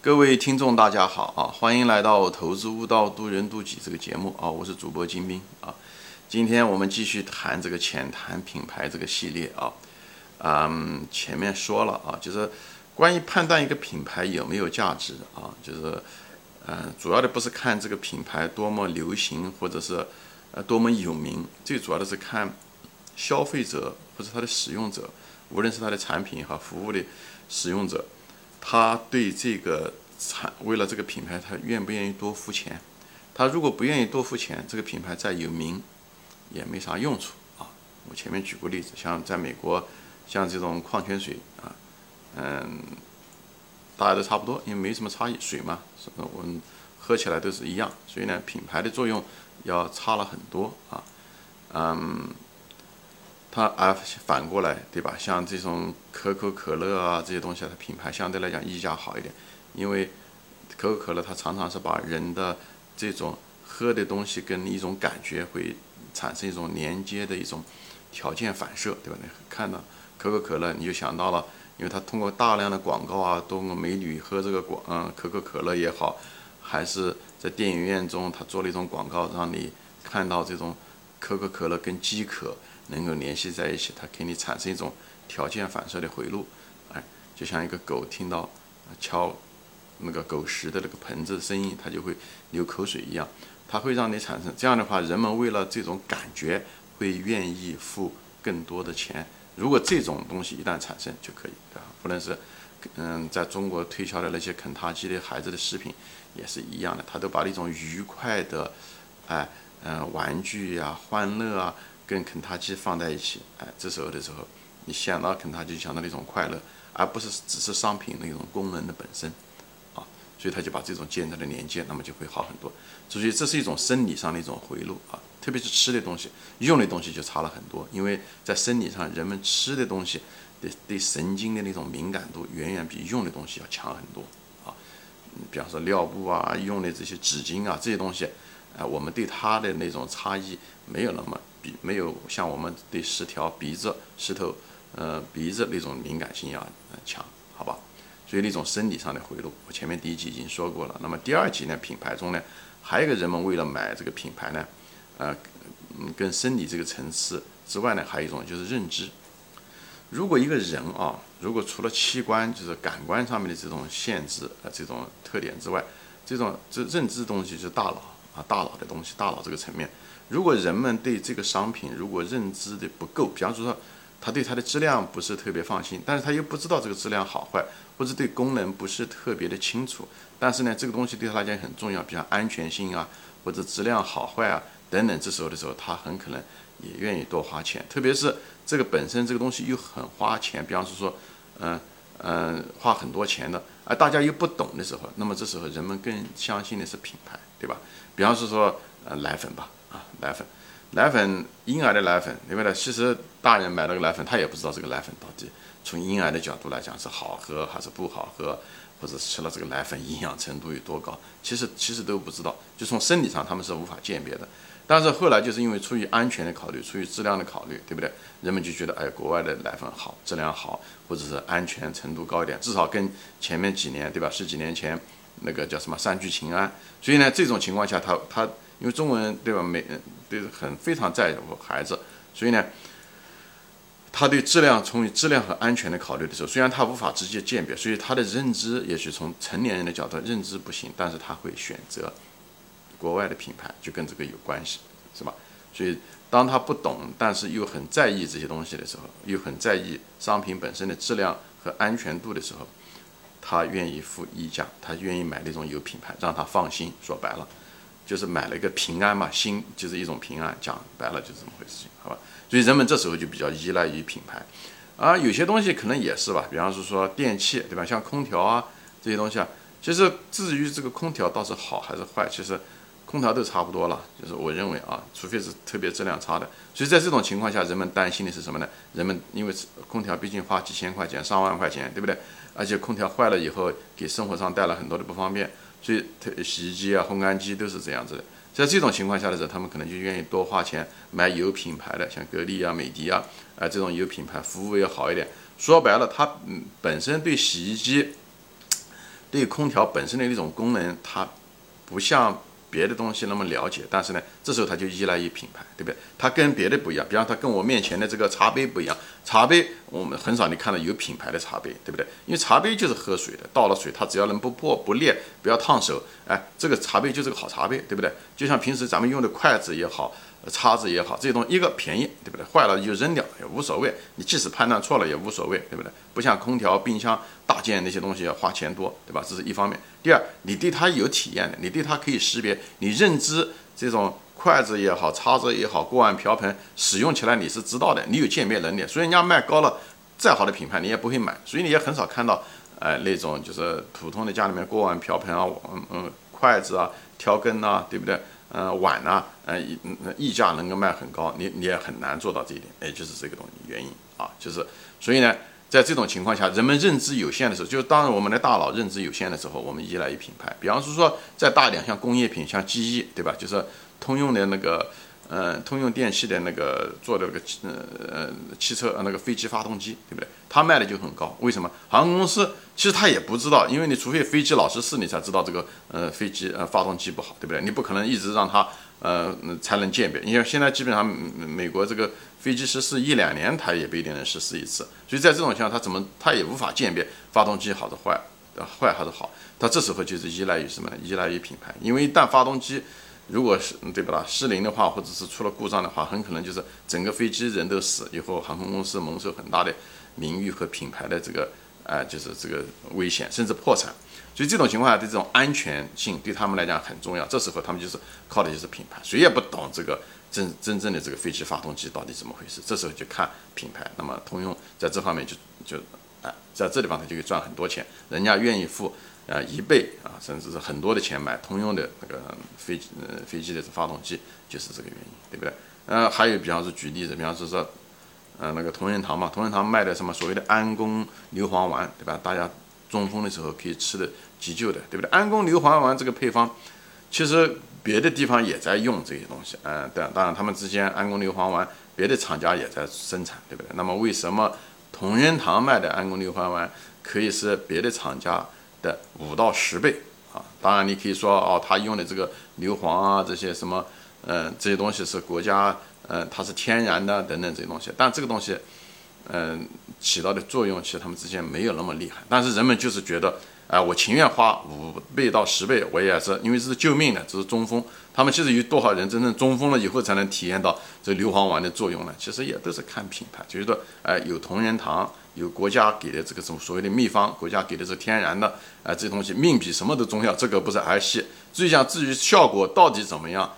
各位听众，大家好啊！欢迎来到《投资悟道，渡人渡己》这个节目啊！我是主播金兵啊。今天我们继续谈这个浅谈品牌这个系列啊。嗯，前面说了啊，就是关于判断一个品牌有没有价值啊，就是嗯，主要的不是看这个品牌多么流行或者是呃多么有名，最主要的是看消费者或者他的使用者，无论是他的产品和服务的使用者。他对这个产为了这个品牌，他愿不愿意多付钱？他如果不愿意多付钱，这个品牌再有名也没啥用处啊。我前面举过例子，像在美国，像这种矿泉水啊，嗯，大家都差不多，因为没什么差异，水嘛，我们喝起来都是一样，所以呢，品牌的作用要差了很多啊，嗯。它啊，反过来，对吧？像这种可口可乐啊这些东西，它品牌相对来讲溢价好一点，因为可口可乐它常常是把人的这种喝的东西跟一种感觉会产生一种连接的一种条件反射，对吧？你看到可口可乐，你就想到了，因为它通过大量的广告啊，通过美女喝这个广嗯可口可乐也好，还是在电影院中它做了一种广告，让你看到这种可口可乐跟饥渴。能够联系在一起，它给你产生一种条件反射的回路，哎，就像一个狗听到敲那个狗食的那个盆子声音，它就会流口水一样，它会让你产生这样的话，人们为了这种感觉会愿意付更多的钱。如果这种东西一旦产生就可以，对吧？不论是嗯，在中国推销的那些肯塔基的孩子的食品也是一样的，他都把那种愉快的，哎，嗯，玩具呀，欢乐啊。跟肯塔基放在一起，哎，这时候的时候，你想到肯塔基，想到那种快乐，而不是只是商品那种功能的本身，啊，所以他就把这种建立的连接，那么就会好很多。所以这是一种生理上的一种回路啊，特别是吃的东西，用的东西就差了很多，因为在生理上，人们吃的东西对对神经的那种敏感度远远比用的东西要强很多啊。比方说尿布啊，用的这些纸巾啊，这些东西，啊，我们对它的那种差异没有那么。比没有像我们对十条鼻子、石头，呃，鼻子那种敏感性要强，好吧？所以那种生理上的回路，我前面第一集已经说过了。那么第二集呢，品牌中呢，还有一个人们为了买这个品牌呢，呃，嗯，跟生理这个层次之外呢，还有一种就是认知。如果一个人啊，如果除了器官就是感官上面的这种限制呃这种特点之外，这种这认知东西就是大脑啊，大脑的东西，大脑这个层面。如果人们对这个商品如果认知的不够，比方说他对它的质量不是特别放心，但是他又不知道这个质量好坏，或者对功能不是特别的清楚，但是呢，这个东西对他来讲很重要，比如安全性啊，或者质量好坏啊等等，这时候的时候，他很可能也愿意多花钱，特别是这个本身这个东西又很花钱，比方说说，嗯嗯，花很多钱的，而大家又不懂的时候，那么这时候人们更相信的是品牌，对吧？比方是说，呃，奶粉吧。啊，奶粉，奶粉，婴儿的奶粉，另外呢？其实大人买了个奶粉，他也不知道这个奶粉到底从婴儿的角度来讲是好喝还是不好喝，或者吃了这个奶粉营养程度有多高，其实其实都不知道。就从生理上他们是无法鉴别的。但是后来就是因为出于安全的考虑，出于质量的考虑，对不对？人们就觉得，哎，国外的奶粉好，质量好，或者是安全程度高一点，至少跟前面几年，对吧？十几年前那个叫什么三聚氰胺。所以呢，这种情况下，他他。因为中文对吧？每对很非常在乎孩子，所以呢，他对质量从质量和安全的考虑的时候，虽然他无法直接鉴别，所以他的认知也许从成年人的角度认知不行，但是他会选择国外的品牌，就跟这个有关系，是吧？所以当他不懂，但是又很在意这些东西的时候，又很在意商品本身的质量和安全度的时候，他愿意付溢价，他愿意买那种有品牌，让他放心。说白了。就是买了一个平安嘛，心就是一种平安，讲白了就是这么回事，情，好吧？所以人们这时候就比较依赖于品牌，啊有些东西可能也是吧，比方说说电器，对吧？像空调啊这些东西啊，其实至于这个空调倒是好还是坏，其实空调都差不多了，就是我认为啊，除非是特别质量差的。所以在这种情况下，人们担心的是什么呢？人们因为空调毕竟花几千块钱、上万块钱，对不对？而且空调坏了以后，给生活上带来很多的不方便。所以，洗衣机啊、烘干机都是这样子的。在这种情况下的时候，他们可能就愿意多花钱买有品牌的，像格力啊、美的啊，啊这种有品牌，服务要好一点。说白了，它本身对洗衣机对空调本身的那种功能，它不像。别的东西那么了解，但是呢，这时候他就依赖于品牌，对不对？他跟别的不一样，比方他跟我面前的这个茶杯不一样，茶杯我们很少你看到有品牌的茶杯，对不对？因为茶杯就是喝水的，倒了水它只要能不破不裂，不要烫手，哎，这个茶杯就是个好茶杯，对不对？就像平时咱们用的筷子也好。叉子也好，这些东西一个便宜，对不对？坏了就扔掉也无所谓。你即使判断错了也无所谓，对不对？不像空调、冰箱大件那些东西要花钱多，对吧？这是一方面。第二，你对它有体验的，你对它可以识别，你认知这种筷子也好、叉子也好、锅碗瓢盆使用起来你是知道的，你有鉴别能力。所以人家卖高了，再好的品牌你也不会买，所以你也很少看到，哎，那种就是普通的家里面锅碗瓢盆啊，嗯嗯，筷子啊、调羹啊，对不对？呃，碗啊，呃，溢溢价能够卖很高，你你也很难做到这一点，哎，就是这个东西原因啊，就是所以呢，在这种情况下，人们认知有限的时候，就是当我们的大脑认知有限的时候，我们依赖于品牌，比方说再大一点，像工业品，像机翼，对吧？就是通用的那个。呃，通用电气的那个做的那个呃呃汽车呃那个飞机发动机，对不对？它卖的就很高，为什么？航空公司其实他也不知道，因为你除非飞机老是试，你才知道这个呃飞机呃发动机不好，对不对？你不可能一直让它呃才能鉴别。你看现在基本上美国这个飞机失事一两年，它也不一定能失事一次。所以在这种情况，它怎么它也无法鉴别发动机好的坏，坏还是好。它这时候就是依赖于什么呢？依赖于品牌，因为一旦发动机如果是对不啦失灵的话，或者是出了故障的话，很可能就是整个飞机人都死，以后航空公司蒙受很大的名誉和品牌的这个呃，就是这个危险，甚至破产。所以这种情况下，对这种安全性对他们来讲很重要。这时候他们就是靠的就是品牌，谁也不懂这个真真正的这个飞机发动机到底怎么回事。这时候就看品牌。那么通用在这方面就就啊，在这地方他就可以赚很多钱，人家愿意付。啊，一倍啊，甚至是很多的钱买通用的那个飞机，呃，飞机的发动机，就是这个原因，对不对？呃，还有，比方说举例子，比方说说，呃，那个同仁堂嘛，同仁堂卖的什么所谓的安宫牛黄丸，对吧？大家中风的时候可以吃的急救的，对不对？安宫牛黄丸这个配方，其实别的地方也在用这些东西，嗯，对，当然他们之间安宫牛黄丸别的厂家也在生产，对不对？那么为什么同仁堂卖的安宫牛黄丸可以是别的厂家？的五到十倍啊！当然，你可以说哦，他用的这个硫磺啊，这些什么，嗯，这些东西是国家，嗯，它是天然的等等这些东西。但这个东西，嗯，起到的作用其实他们之间没有那么厉害。但是人们就是觉得，哎，我情愿花五倍到十倍，我也是因为这是救命的，这是中风。他们其实有多少人真正中风了以后才能体验到这硫磺丸的作用呢？其实也都是看品牌，就是说，哎，有同仁堂。有国家给的这个什么所谓的秘方，国家给的是天然的，啊，这东西命比什么都重要，这个不是儿戏。至于讲至于效果到底怎么样，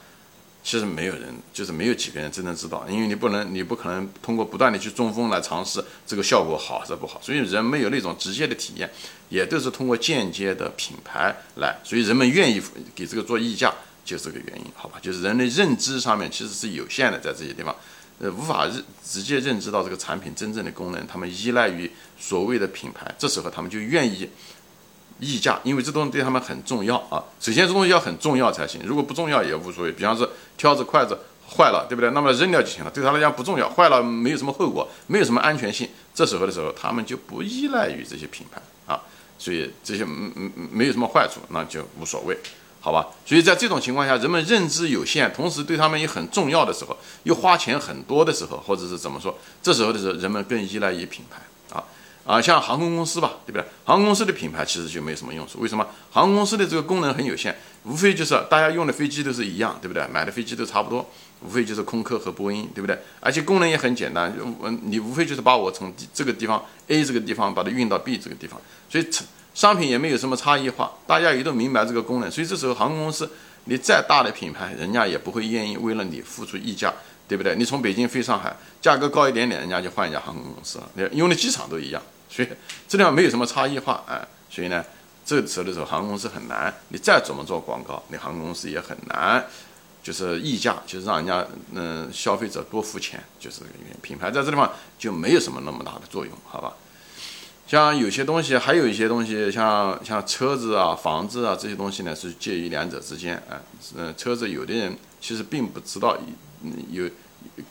其实没有人，就是没有几个人真正知道，因为你不能，你不可能通过不断的去中风来尝试这个效果好还是不好，所以人没有那种直接的体验，也都是通过间接的品牌来，所以人们愿意给这个做溢价，就是这个原因，好吧？就是人的认知上面其实是有限的，在这些地方。呃，无法认直接认知到这个产品真正的功能，他们依赖于所谓的品牌，这时候他们就愿意溢价，因为这东西对他们很重要啊。首先，这东西要很重要才行，如果不重要也无所谓。比方说，挑子、筷子坏了，对不对？那么扔掉就行了，对他来讲不重要，坏了没有什么后果，没有什么安全性。这时候的时候，他们就不依赖于这些品牌啊，所以这些嗯嗯没有什么坏处，那就无所谓。好吧，所以在这种情况下，人们认知有限，同时对他们也很重要的时候，又花钱很多的时候，或者是怎么说，这时候的时候，人们更依赖于品牌啊，像航空公司吧，对不对？航空公司的品牌其实就没什么用处，为什么？航空公司的这个功能很有限，无非就是大家用的飞机都是一样，对不对？买的飞机都差不多，无非就是空客和波音，对不对？而且功能也很简单，嗯，你无非就是把我从这个地方 A 这个地方把它运到 B 这个地方，所以商品也没有什么差异化，大家也都明白这个功能，所以这时候航空公司你再大的品牌，人家也不会愿意为了你付出溢价，对不对？你从北京飞上海，价格高一点点，人家就换一家航空公司了，用的机场都一样，所以这地方没有什么差异化，啊，所以呢，这个时候的时候，航空公司很难，你再怎么做广告，你航空公司也很难，就是溢价，就是让人家嗯消费者多付钱，就是这个原因，品牌在这地方就没有什么那么大的作用，好吧？像有些东西，还有一些东西，像像车子啊、房子啊这些东西呢，是介于两者之间啊。嗯，车子有的人其实并不知道有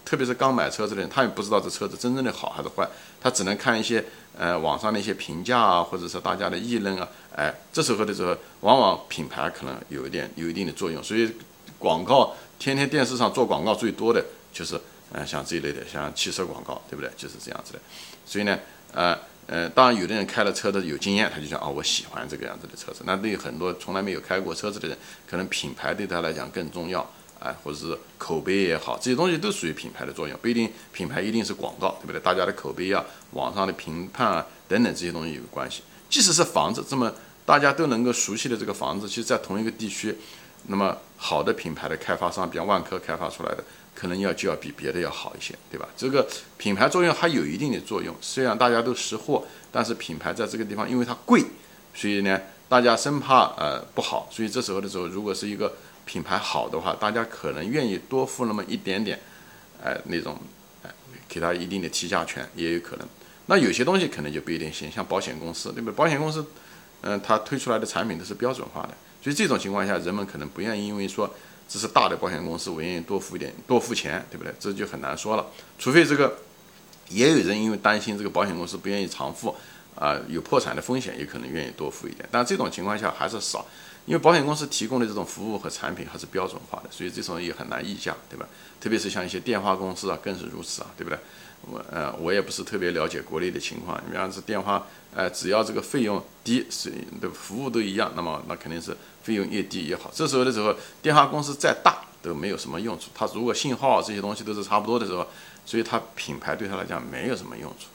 特别是刚买车子的人，他也不知道这车子真正的好还是坏，他只能看一些呃网上的一些评价啊，或者是大家的议论啊，哎，这时候的时候，往往品牌可能有一点有一定的作用，所以广告天天电视上做广告最多的就是，呃，像这一类的，像汽车广告，对不对？就是这样子的，所以呢，呃呃，当然有的人开了车的有经验，他就讲啊，我喜欢这个样子的车子。那对于很多从来没有开过车子的人，可能品牌对他来讲更重要。哎，或者是口碑也好，这些东西都属于品牌的作用，不一定品牌一定是广告，对不对？大家的口碑啊，网上的评判啊，等等这些东西有关系。即使是房子，这么大家都能够熟悉的这个房子，其实，在同一个地区，那么好的品牌的开发商，比方万科开发出来的，可能要就要比别的要好一些，对吧？这个品牌作用还有一定的作用。虽然大家都识货，但是品牌在这个地方，因为它贵，所以呢，大家生怕呃不好，所以这时候的时候，如果是一个。品牌好的话，大家可能愿意多付那么一点点，哎，那种，哎，给他一定的提价权也有可能。那有些东西可能就不一定行，像保险公司，对不对？保险公司，嗯，它推出来的产品都是标准化的，所以这种情况下，人们可能不愿意，因为说这是大的保险公司，我愿意多付一点，多付钱，对不对？这就很难说了。除非这个，也有人因为担心这个保险公司不愿意偿付，啊，有破产的风险，也可能愿意多付一点。但这种情况下还是少。因为保险公司提供的这种服务和产品还是标准化的，所以这种也很难议价，对吧？特别是像一些电话公司啊，更是如此啊，对不对？我呃，我也不是特别了解国内的情况。你比方是电话，呃，只要这个费用低，是的服务都一样，那么那肯定是费用越低越好。这时候的时候，电话公司再大都没有什么用处。它如果信号这些东西都是差不多的时候，所以它品牌对它来讲没有什么用处。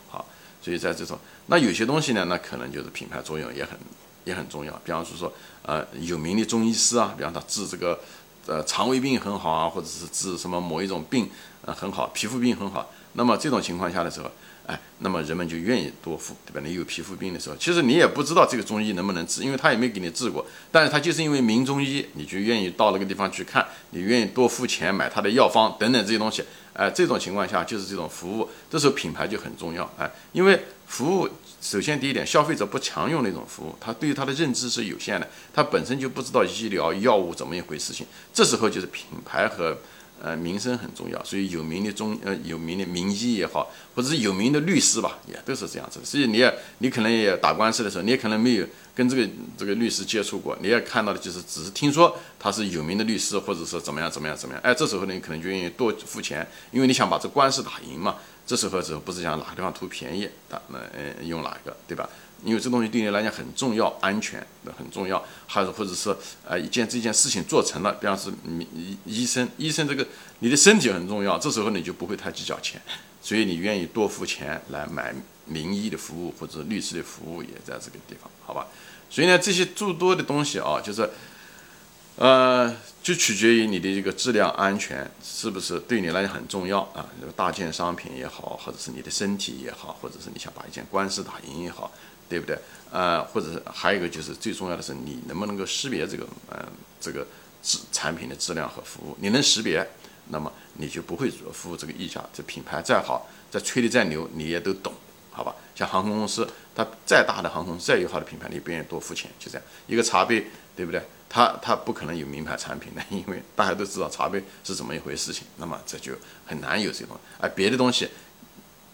所以在这种那有些东西呢，那可能就是品牌作用也很。也很重要，比方说说，呃，有名的中医师啊，比方他治这个，呃，肠胃病很好啊，或者是治什么某一种病，呃，很好，皮肤病很好。那么这种情况下的时候，哎，那么人们就愿意多付，对吧？你有皮肤病的时候，其实你也不知道这个中医能不能治，因为他也没给你治过。但是他就是因为名中医，你就愿意到那个地方去看，你愿意多付钱买他的药方等等这些东西。哎，这种情况下就是这种服务，这时候品牌就很重要。哎，因为服务。首先，第一点，消费者不常用那种服务，他对于他的认知是有限的，他本身就不知道医疗药物怎么一回事情。这时候就是品牌和呃名声很重要，所以有名的中呃有名的名医也好，或者是有名的律师吧，也都是这样子。所以你也你可能也打官司的时候，你也可能没有跟这个这个律师接触过，你也看到的就是只是听说他是有名的律师，或者是怎么样怎么样怎么样。哎，这时候呢，你可能就愿意多付钱，因为你想把这官司打赢嘛。这时候时候不是讲哪个地方图便宜，打那嗯用哪个对吧？因为这东西对你来讲很重要，安全很重要，还是或者是呃一件这件事情做成了，比方是医医生，医生这个你的身体很重要，这时候你就不会太计较钱，所以你愿意多付钱来买名医的服务或者律师的服务也在这个地方，好吧？所以呢，这些诸多的东西啊，就是。呃，就取决于你的这个质量安全是不是对你来讲很重要啊？这个大件商品也好，或者是你的身体也好，或者是你想把一件官司打赢也好，对不对？呃，或者是还有一个就是最重要的是你能不能够识别这个呃这个质产品的质量和服务？你能识别，那么你就不会付这个溢价。这品牌再好，再吹的再牛，你也都懂，好吧？像航空公司，它再大的航空，再友好的品牌，你不愿意多付钱，就这样一个茶杯，对不对？它它不可能有名牌产品的，因为大家都知道茶杯是怎么一回事情，那么这就很难有这种。而别的东西，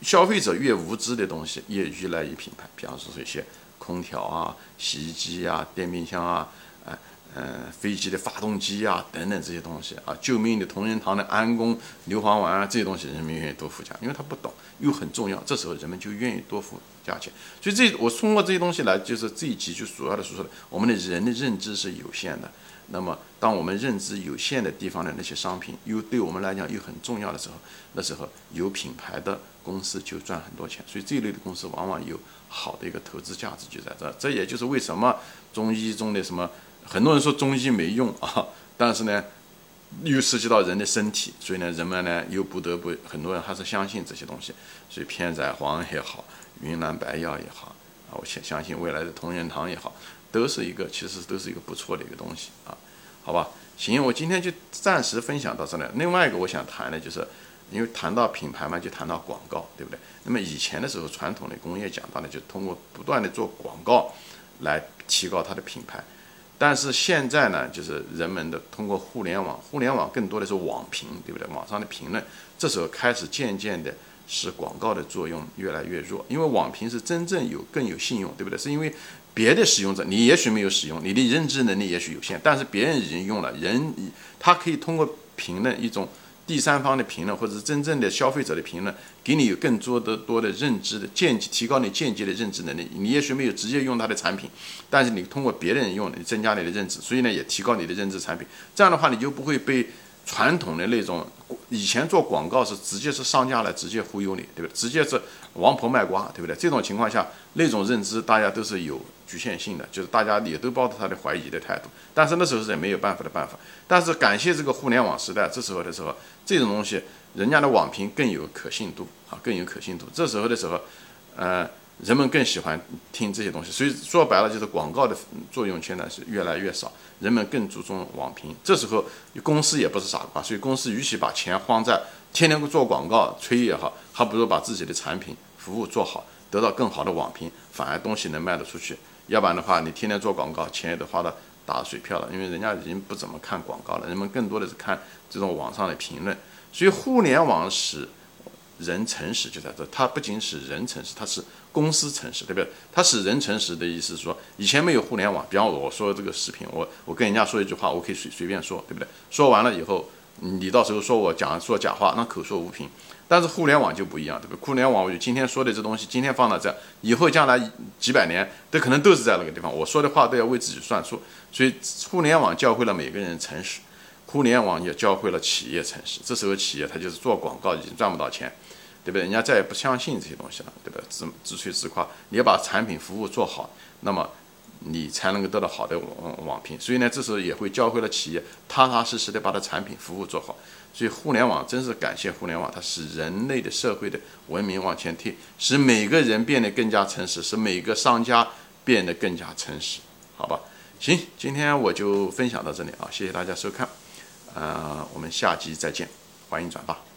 消费者越无知的东西越依赖于品牌，比方说一些空调啊、洗衣机啊、电冰箱啊。嗯，飞机的发动机啊，等等这些东西啊，救命的同仁堂的安宫牛黄丸啊，这些东西人们愿意多付价，因为他不懂又很重要，这时候人们就愿意多付价钱。所以这我通过这些东西来，就是这一集就主要的说说的，我们的人的认知是有限的。那么当我们认知有限的地方的那些商品又对我们来讲又很重要的时候，那时候有品牌的公司就赚很多钱。所以这一类的公司往往有好的一个投资价值就在这。这也就是为什么中医中的什么。很多人说中医没用啊，但是呢，又涉及到人的身体，所以呢，人们呢又不得不，很多人还是相信这些东西。所以片仔癀也好，云南白药也好，啊，我相相信未来的同仁堂也好，都是一个其实都是一个不错的一个东西啊。好吧，行，我今天就暂时分享到这里。另外一个我想谈的就是，因为谈到品牌嘛，就谈到广告，对不对？那么以前的时候，传统的工业讲到呢，就通过不断的做广告来提高它的品牌。但是现在呢，就是人们的通过互联网，互联网更多的是网评，对不对？网上的评论，这时候开始渐渐的使广告的作用越来越弱，因为网评是真正有更有信用，对不对？是因为别的使用者你也许没有使用，你的认知能力也许有限，但是别人已经用了，人他可以通过评论一种。第三方的评论，或者是真正的消费者的评论，给你有更多的多的认知的间接，提高你间接的认知能力。你也许没有直接用他的产品，但是你通过别人用，你增加你的认知，所以呢，也提高你的认知产品。这样的话，你就不会被传统的那种以前做广告是直接是商家来直接忽悠你，对不对？直接是王婆卖瓜，对不对？这种情况下，那种认知大家都是有。局限性的，就是大家也都抱着他的怀疑的态度，但是那时候是也没有办法的办法。但是感谢这个互联网时代，这时候的时候，这种东西人家的网评更有可信度啊，更有可信度。这时候的时候，呃，人们更喜欢听这些东西。所以说白了，就是广告的作用现在是越来越少，人们更注重网评。这时候公司也不是傻瓜，所以公司与其把钱花在天天做广告吹也好，还不如把自己的产品服务做好，得到更好的网评，反而东西能卖得出去。要不然的话，你天天做广告，钱也都花到打水漂了。因为人家已经不怎么看广告了，人们更多的是看这种网上的评论。所以互联网使人诚实就在这，它不仅使人诚实，它是公司诚实，对不对？它使人诚实的意思是说，以前没有互联网，比方我说这个视频，我我跟人家说一句话，我可以随随便说，对不对？说完了以后，你到时候说我讲说假话，那口说无凭。但是互联网就不一样，对不对？互联网，我就今天说的这东西，今天放到这，以后将来几百年都可能都是在那个地方。我说的话都要为自己算数，所以互联网教会了每个人诚实，互联网也教会了企业诚实。这时候企业它就是做广告已经赚不到钱，对不对？人家再也不相信这些东西了，对不对？自自吹自夸，你要把产品服务做好，那么你才能够得到好的网网评。所以呢，这时候也会教会了企业踏踏实实的把它产品服务做好。所以互联网真是感谢互联网，它使人类的社会的文明往前推，使每个人变得更加诚实，使每个商家变得更加诚实，好吧？行，今天我就分享到这里啊，谢谢大家收看，呃，我们下集再见，欢迎转发。